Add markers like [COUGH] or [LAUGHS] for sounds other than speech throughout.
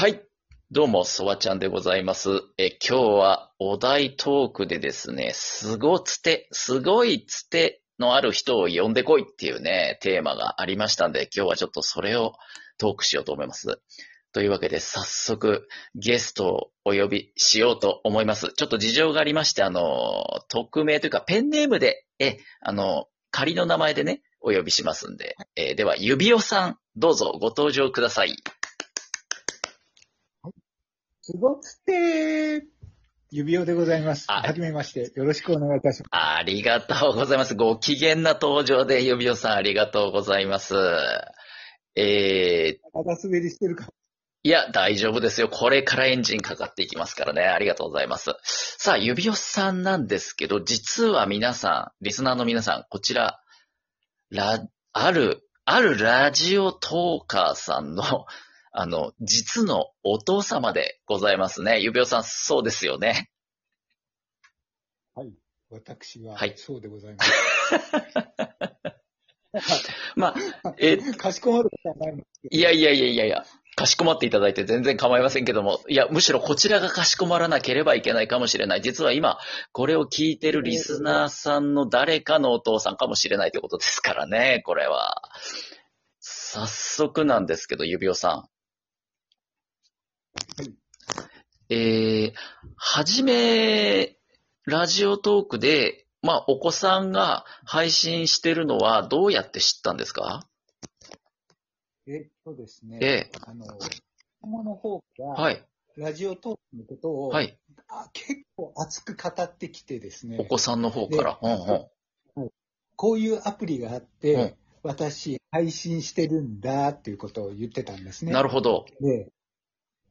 はい。どうも、そわちゃんでございます。え、今日はお題トークでですね、すごつて、すごいつてのある人を呼んでこいっていうね、テーマがありましたんで、今日はちょっとそれをトークしようと思います。というわけで、早速、ゲストをお呼びしようと思います。ちょっと事情がありまして、あの、匿名というか、ペンネームで、え、あの、仮の名前でね、お呼びしますんで、えーでは、指尾さん、どうぞご登場ください。すごつて指輪でございます。あはじめまして。よろしくお願いいたします。ありがとうございます。ご機嫌な登場で、指尾さんありがとうございます。えー、滑りしてるか。いや、大丈夫ですよ。これからエンジンかかっていきますからね。ありがとうございます。さあ、指尾さんなんですけど、実は皆さん、リスナーの皆さん、こちら、ラ、ある、あるラジオトーカーさんの、あの、実のお父様でございますね。指尾さん、そうですよね。はい。私は、はいそうでございます。[LAUGHS] まあ、えかしこまることはないんですけど。いやいやいやいやいや、かしこまっていただいて全然構いませんけども、いや、むしろこちらがかしこまらなければいけないかもしれない。実は今、これを聞いてるリスナーさんの誰かのお父さんかもしれないということですからね、これは。早速なんですけど、指尾さん。えー、はじめ、ラジオトークで、まあ、お子さんが配信してるのはどうやって知ったんですか？えっとですね。ええあの、子供の方が、はい。ラジオトークのことを、はい。あ結構熱く語ってきてですね。お子さんの方から。うんうん。こういうアプリがあって、うん私配信してるんだっていうことを言ってたんですね。なるほど。で、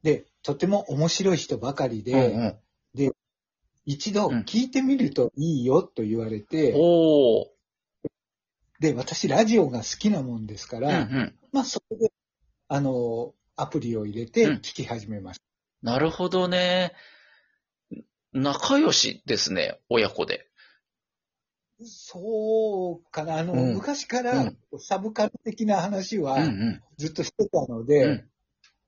で、とても面白い人ばかりうんで、うん一度うん聞いてみるといいよと言われて、おー。で、私ラジオが好きなもんですかうんうら、ん。まあそれで、あの、アプリを入れてうん聞き始めました。なるほどね。仲良しですね、親子で。そうかな、あの、うん昔からうんサブカル的な話はん。ずっとしてたので、うん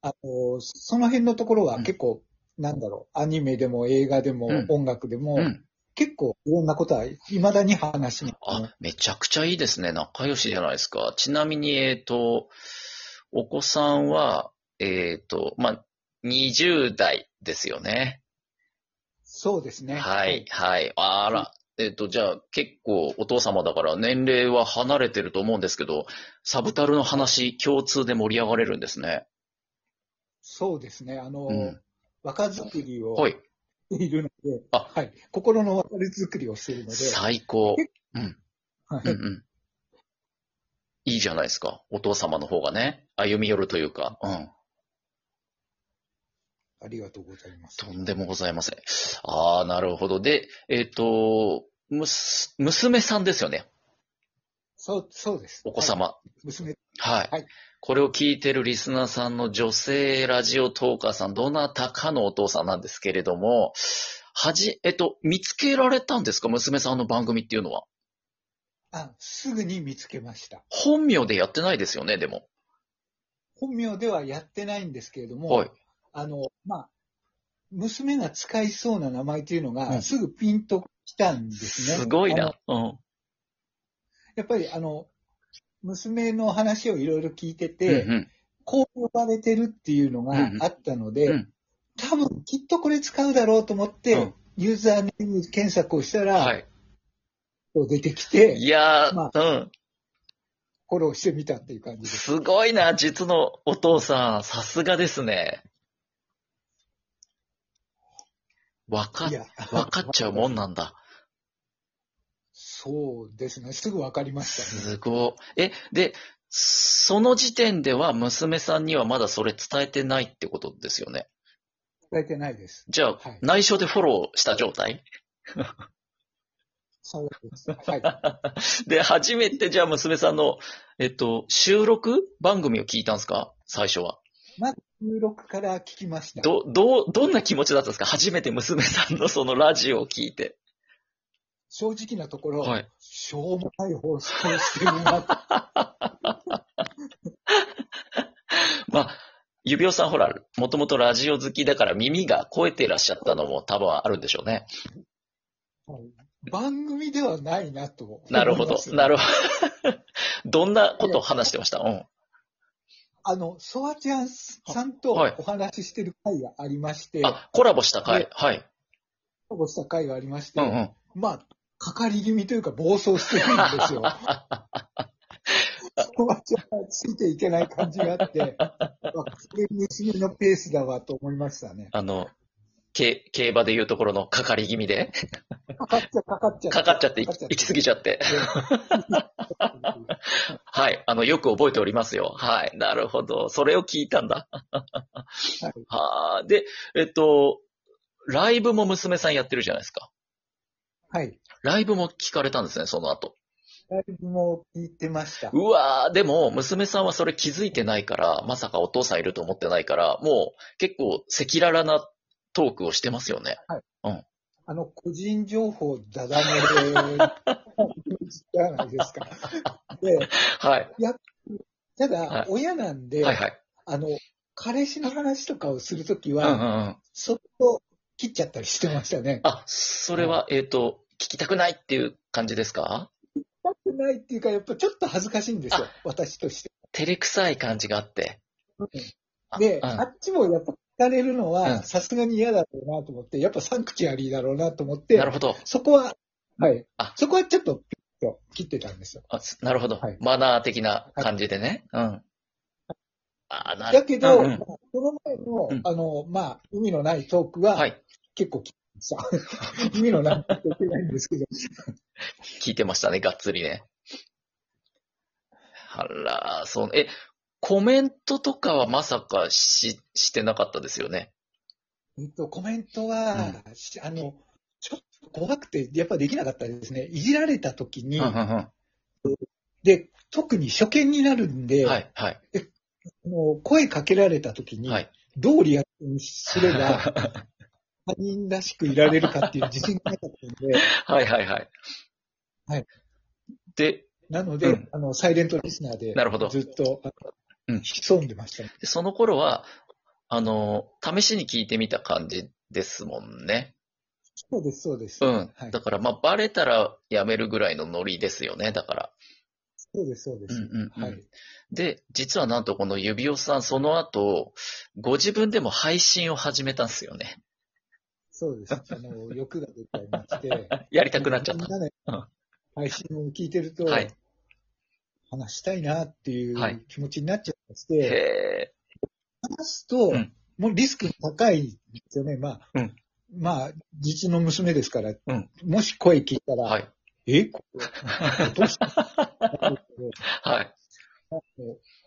あの、その辺のところはうん結構、なんだろう、アニメでも映画でもうん音楽でも、うん。結構いろんなことは未だに話しに、あ、めちゃくちゃいいですね。仲良しじゃないですか。ちなみに、えっ、と、お子さんは、えっ、と、まあ、20代ですよね。そうですね。はい、はい。あら、えっ、と、じゃあ、結構お父様だから年齢は離れてると思うんですけど、サブタルの話、共通で盛り上がれるんですね。そうですね。あの、うん若作りをはい。しているので、あはい。心の別れ作りをしているので、最高。うん。はいうんうん。いいじゃないですか。お父様の方がね、歩み寄るというか。うん。ありがとうございます。とんでもございません。ああ、なるほど。で、えっ、と、むす、娘さんですよね。そう、そうです。お子様。はい娘。はい。はいこれを聞いてるリスナーさんの女性ラジオトーカーさん、どなたかのお父さんなんですけれども、はじ、えっと、見つけられたんですか？娘さんの番組っていうのは。あ、すぐに見つけました。本名でやってないですよね、でも。本名ではやってないんですけれども、はい。あの、まあ、娘が使いそうな名前というのうんが、すぐピンときたんですね。すごいな。うん。やっぱり、あの、娘の話をいろいろ聞いてうんて、うん。こう呼ばれてるっていうのがあったので、うん多分きっとこれ使うだろうと思って、うんユーザーネーム検索をしたら、はい。出てきて、いやー、まうん。フォローしてみたっていう感じです。すごいな、実のお父さん。さすがですね。わかわかっちゃうもんなんだ。そうですね。すぐわかりましたね。すごい。え、で、その時点では娘さんにはまだそれ伝えてないってことですよね。伝えてないです。じゃあ、はい内緒でフォローした状態？そうです。はい。で、初めてじゃあ娘さんの、えっと、収録番組を聞いたんですか？最初は。まず収録から聞きました。ど、どう、どんな気持ちだったんですか？初めて娘さんのそのラジオを聞いて。正直なところ、はい。しょうもない放送をしてるなと。[LAUGHS] まあ、指輪さんほら、もともとラジオ好きだから耳が超えていらっしゃったのも多分あるんでしょうね。番組ではないなと思います。なるほど。なるほど。[LAUGHS] どんなことを話してました？うん。あの、ソワちゃんさんとはいお話ししてる回がありまして、あ、コラボした回で。はい。コラボした回がありまして、うんうん。まあ、かかり気味というか暴走してるんですよ。ソワちゃんがついていけない感じがあって、あこれ娘のペースだわと思いましたね。あの、競競馬でいうところのかかり気味で、かかっちゃ、かかっちゃ。かかっちゃって、行き過ぎちゃって。はい。あの、よく覚えておりますよ。はい。なるほど。それを聞いたんだ。はいはあ。で、えっと、ライブも娘さんやってるじゃないですか。はい。ライブも聞かれたんですね、その後。ライブも聞いてました。うわー、でも、娘さんはそれ気づいてないから、まさかお父さんいると思ってないから、もう結構赤裸々なトークをしてますよね。あの、個人情報ダダ漏れじゃないですか。で、はい。たはいだ、親なんで、はいはい。あの、彼氏の話とかをするときうんうんは、うん。そっと切っちゃったりしてましたね。あ、それは、えっ、と、聞きたくないっていう感じですか？したくないっていうか、やっぱちょっと恥ずかしいんですよ、私として。照れくさい感じがあって。あで、うんあっちもやっぱ聞かれるのうんは、さすがに嫌だろうなと思って、やっぱサンクチュアリーだろうなと思ってな、るほど。そこは、はいあ。そこはちょっとピッと切ってたんですよ。あすなるほど、はいマナー的な感じでね。うん。あなるだけど、うんうんこの前の、うんあの、まあ、意味のないトークは、はい。結構聞きました。意味のないトークじゃないんですけど。聞いてましたね、がっつりね。あら、そう、え、コメントとかはまさかし、してなかったですよね？えっと、コメントは、しあの、ちょっと怖くて、やっぱできなかったですね。いじられた時に、うんうんうん。で、特に初見になるんで、はい、はい、あの声かけられた時に、はい。どうリアクションすれば、[LAUGHS] 他人らしくいられるかっていう自信がなかったんで、[LAUGHS] はい、はい、はい。はい。で、なので、うんあの、サイレントリスナーで、なるほどずっと、うん潜んでましたね。でその頃は、あの、試しに聞いてみた感じですもんね。そうです、そうです。うん。はいだから、まあ、バレたらやめるぐらいのノリですよね、だから。そうです、そうです。うんうんうんはい。で、実はなんとこの指輪さん、その後、ご自分でも配信を始めたんですよね。そうです。あの、欲が出ちゃいまして。[LAUGHS] やりたくなっちゃった。みんなねうん配信を聞いてると、はい話したいなっていはいう気持ちになっちゃいまして、へ話すと、うんもうリスク高いんですよね。まあ、うんまあ、実の娘ですから、うんもし声聞いたー。ら、はい。え？これどうした？はい。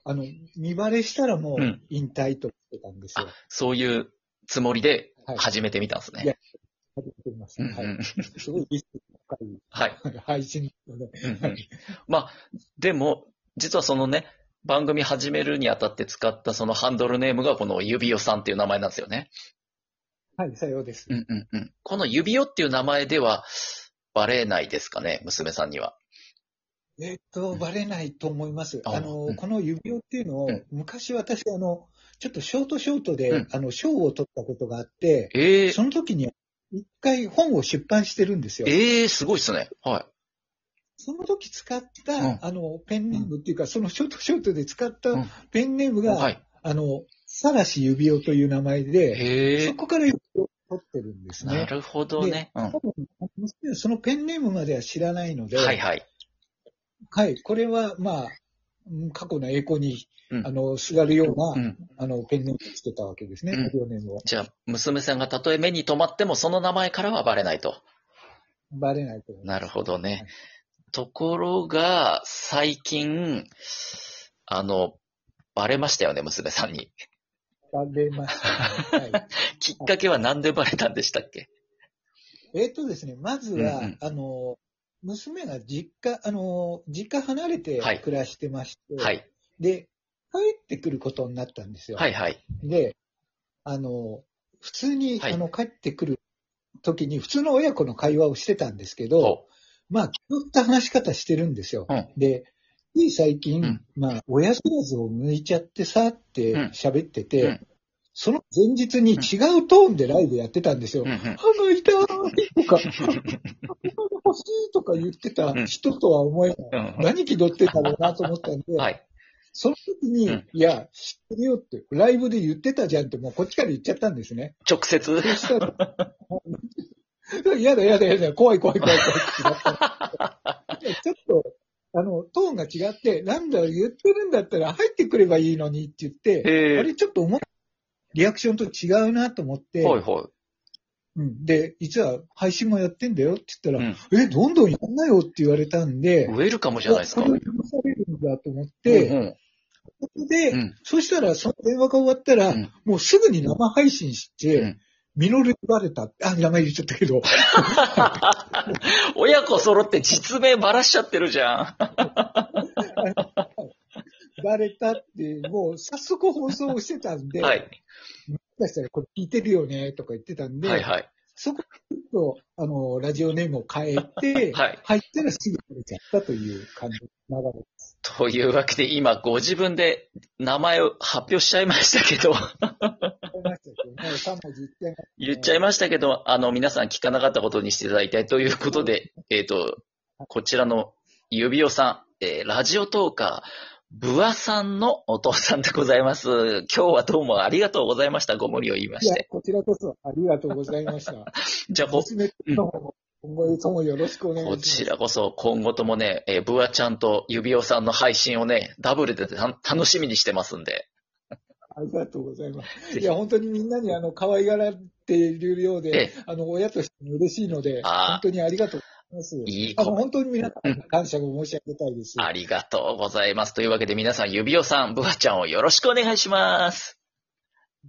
あの、見バレしたらもう引退としてたんですよ。そういうつもりではい始めてみたんですね。いや始めてみました。はい。すごいリスク高はい。い [LAUGHS] 配信なので、うんうんまあ、でも、実はそのね、番組始めるにあたって使ったそのハンドルネームがこの指輪さんっていう名前なんですよね。はい、さようです。うんうんうん。この指輪っていう名前ではバレないですかね、娘さんには。えっと、バレないと思います。ああの、うんこの指輪っていうのを、うん昔私、あの、ちょっとショートショートで、うんあの、賞を取ったことがあって、ええその時に一回本を出版してるんですよ。ええすごいっすね。はその時使った、うんあの、ペンネームっていうか、そのショートショートで使ったうんペンネームい。が、はい。あの、さらし指輪という名前で、へえそこから指輪を取ってるんですね。なるほどね。うん。多分そのペンネームまでは知らないので、はいはい。はい、これは、まあ、うん過去の栄光に、うんあの、すがるような、うん。あの、ペンネームをつけたわけですね、うん。じゃあ、娘さんがたとえ目に留まってもその名前からはバレないと。バレないと。なるほどね。はいところが、最近、あの、バレましたよね、娘さんに。バレました、ね。はい。[LAUGHS] きっかけは何でバレたんでしたっけ？えっとですね、まずは、うんうんあの、娘が実家、あの、実家離れてはい暮らしてまして、はい。で、帰ってくることになったんですよ。はいはい。で、あの、普通に、はいあの、帰ってくる時に、普通の親子の会話をしてたんですけど、おまあ、気取った話し方してるんですよ。うんで、つい最近、うんまあ、親知らずを抜いちゃってさってうん喋ってて、うんその前日に違うトーンでライブやってたんですよ。うんうん。歯が痛いとか、歯が欲しいとか言ってた人とは思えない。うん何気取ってんだろうなと思ったんで、はい。その時に、うんいや、知ってるよって、ライブで言ってたじゃんって、もうこっちから言っちゃったんですね。直接。そしたら、やだやだやだ、怖い怖い怖い怖いってなった。ちょっと、あの、トーンが違って、なんだ、言ってるんだったら入ってくればいいのにって言って、へあれちょっと思っリアクションと違うなと思って、はいはうん、で、実は配信もやってんだよって言ったら、うんえ、どんどんやんなよって言われたんで、い。ウェルカムじゃないですか。これ許されるんだと思って、うんそこで、うんそしたら、その電話が終わったら、うんもうすぐに生配信して、うんミノルにバレた。あ、名前言っちゃったけど、[LAUGHS] 親子揃って実名ばらしちゃってるじゃん。バレたって、もう早速放送してたんで、はい。もしかしたらこれ聞いてるよね、とか言ってたんで、はいはい。そこちょっと、あの、ラジオネームを変えて、はい入ったらすぐバレちゃったという感じの流れです。というわけで今ご自分で名前を発表しちゃいましたけど、思いましたけどね、3文字言っちゃいましたけど、あの皆さん聞かなかったことにしていただきたいということで、えっ、と、こちらの指尾さん、えーラジオトーカー、ブアさんのお父さんでございます。今日はどうもありがとうございました。ご無理を言いまいやして。、こちらこそありがとうございました。[LAUGHS] じゃあこ、娘の方も今後ともよろしくお願いしこます。ちらこそ今後ともね、えーブアちゃんと指尾さんの配信をね、ダブルでた楽しみにしてますんで。ありがとうございます。いや、本当にみんなにあの、可愛がられているようえで、あの、親としても嬉しいので、本当にありがとうございます。いいあの、子。本当に皆さんに感謝を申し上げたいです。ありがとうございます。というわけで皆さん、指尾さん、ブアちゃんをよろしくお願いします。